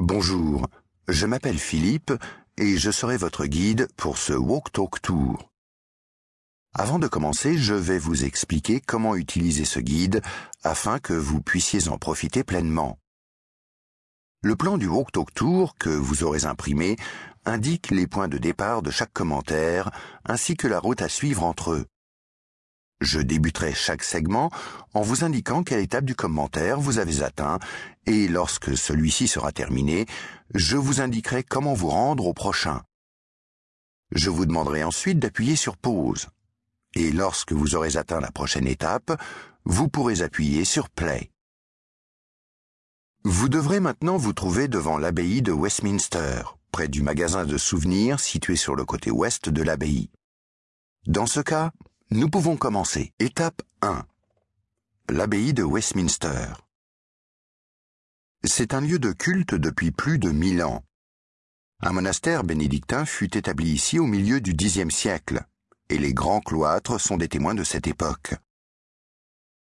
Bonjour, je m'appelle Philippe et je serai votre guide pour ce Walk Talk Tour. Avant de commencer, je vais vous expliquer comment utiliser ce guide afin que vous puissiez en profiter pleinement. Le plan du Walk Talk Tour que vous aurez imprimé indique les points de départ de chaque commentaire ainsi que la route à suivre entre eux. Je débuterai chaque segment en vous indiquant quelle étape du commentaire vous avez atteint et lorsque celui-ci sera terminé, je vous indiquerai comment vous rendre au prochain. Je vous demanderai ensuite d'appuyer sur pause. Et lorsque vous aurez atteint la prochaine étape, vous pourrez appuyer sur play. Vous devrez maintenant vous trouver devant l'abbaye de Westminster, près du magasin de souvenirs situé sur le côté ouest de l'abbaye. Dans ce cas, nous pouvons commencer. Étape 1. L'abbaye de Westminster. C'est un lieu de culte depuis plus de mille ans. Un monastère bénédictin fut établi ici au milieu du Xe siècle, et les grands cloîtres sont des témoins de cette époque.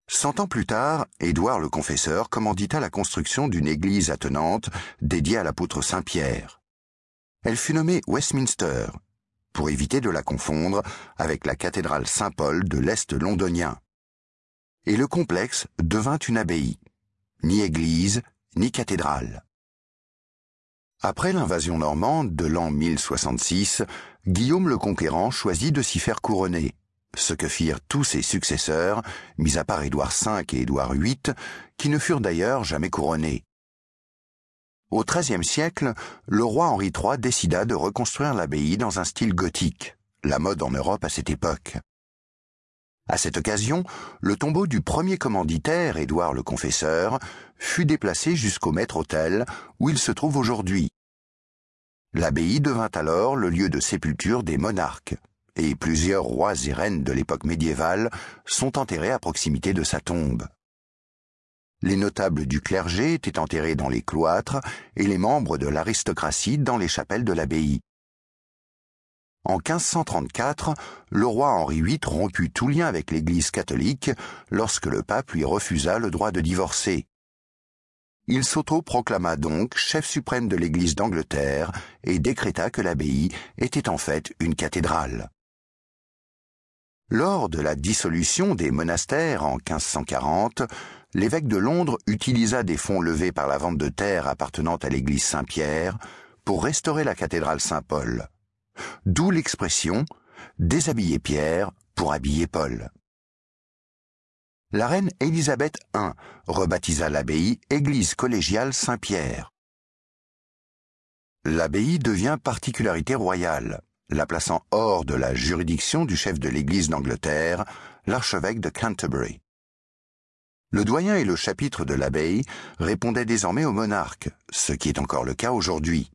Cent ans plus tard, Édouard le Confesseur commandita la construction d'une église attenante dédiée à l'apôtre Saint-Pierre. Elle fut nommée Westminster pour éviter de la confondre avec la cathédrale Saint-Paul de l'Est londonien. Et le complexe devint une abbaye, ni église, ni cathédrale. Après l'invasion normande de l'an 1066, Guillaume le Conquérant choisit de s'y faire couronner, ce que firent tous ses successeurs, mis à part Édouard V et Édouard VIII, qui ne furent d'ailleurs jamais couronnés. Au XIIIe siècle, le roi Henri III décida de reconstruire l'abbaye dans un style gothique, la mode en Europe à cette époque. À cette occasion, le tombeau du premier commanditaire, Édouard le Confesseur, fut déplacé jusqu'au maître-autel où il se trouve aujourd'hui. L'abbaye devint alors le lieu de sépulture des monarques, et plusieurs rois et reines de l'époque médiévale sont enterrés à proximité de sa tombe. Les notables du clergé étaient enterrés dans les cloîtres et les membres de l'aristocratie dans les chapelles de l'abbaye. En 1534, le roi Henri VIII romput tout lien avec l'Église catholique lorsque le pape lui refusa le droit de divorcer. Il s'auto-proclama donc chef suprême de l'Église d'Angleterre et décréta que l'abbaye était en fait une cathédrale. Lors de la dissolution des monastères en 1540, l'évêque de Londres utilisa des fonds levés par la vente de terres appartenant à l'église Saint-Pierre pour restaurer la cathédrale Saint-Paul. D'où l'expression déshabiller Pierre pour habiller Paul. La reine Élisabeth I rebaptisa l'abbaye Église collégiale Saint-Pierre. L'abbaye devient particularité royale, la plaçant hors de la juridiction du chef de l'Église d'Angleterre, l'archevêque de Canterbury. Le doyen et le chapitre de l'abbaye répondaient désormais au monarque, ce qui est encore le cas aujourd'hui.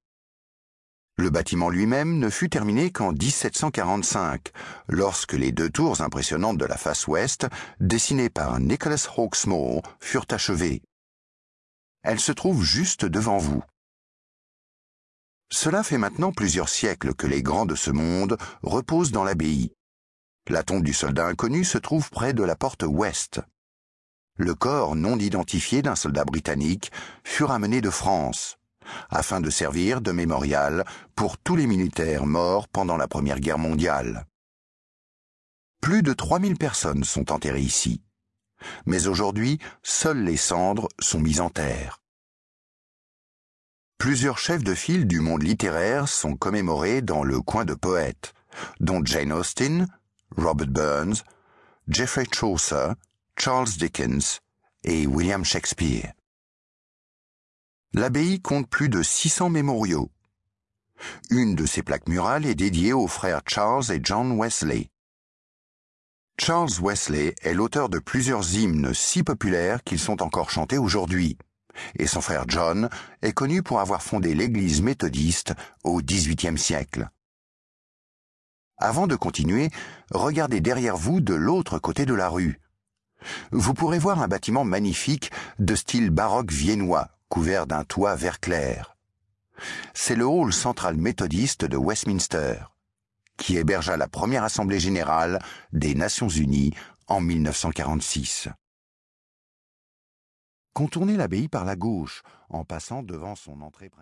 Le bâtiment lui-même ne fut terminé qu'en 1745, lorsque les deux tours impressionnantes de la face ouest, dessinées par Nicholas Hawksmoor, furent achevées. Elles se trouvent juste devant vous. Cela fait maintenant plusieurs siècles que les grands de ce monde reposent dans l'abbaye. La tombe du soldat inconnu se trouve près de la porte ouest le corps non identifié d'un soldat britannique fut ramené de France, afin de servir de mémorial pour tous les militaires morts pendant la Première Guerre mondiale. Plus de 3000 personnes sont enterrées ici, mais aujourd'hui, seules les cendres sont mises en terre. Plusieurs chefs de file du monde littéraire sont commémorés dans le coin de poètes, dont Jane Austen, Robert Burns, Geoffrey Chaucer, Charles Dickens et William Shakespeare. L'abbaye compte plus de 600 mémoriaux. Une de ces plaques murales est dédiée aux frères Charles et John Wesley. Charles Wesley est l'auteur de plusieurs hymnes si populaires qu'ils sont encore chantés aujourd'hui, et son frère John est connu pour avoir fondé l'église méthodiste au XVIIIe siècle. Avant de continuer, regardez derrière vous de l'autre côté de la rue vous pourrez voir un bâtiment magnifique de style baroque viennois, couvert d'un toit vert clair. C'est le hall central méthodiste de Westminster, qui hébergea la première assemblée générale des Nations Unies en 1946. Contournez l'abbaye par la gauche, en passant devant son entrée principale.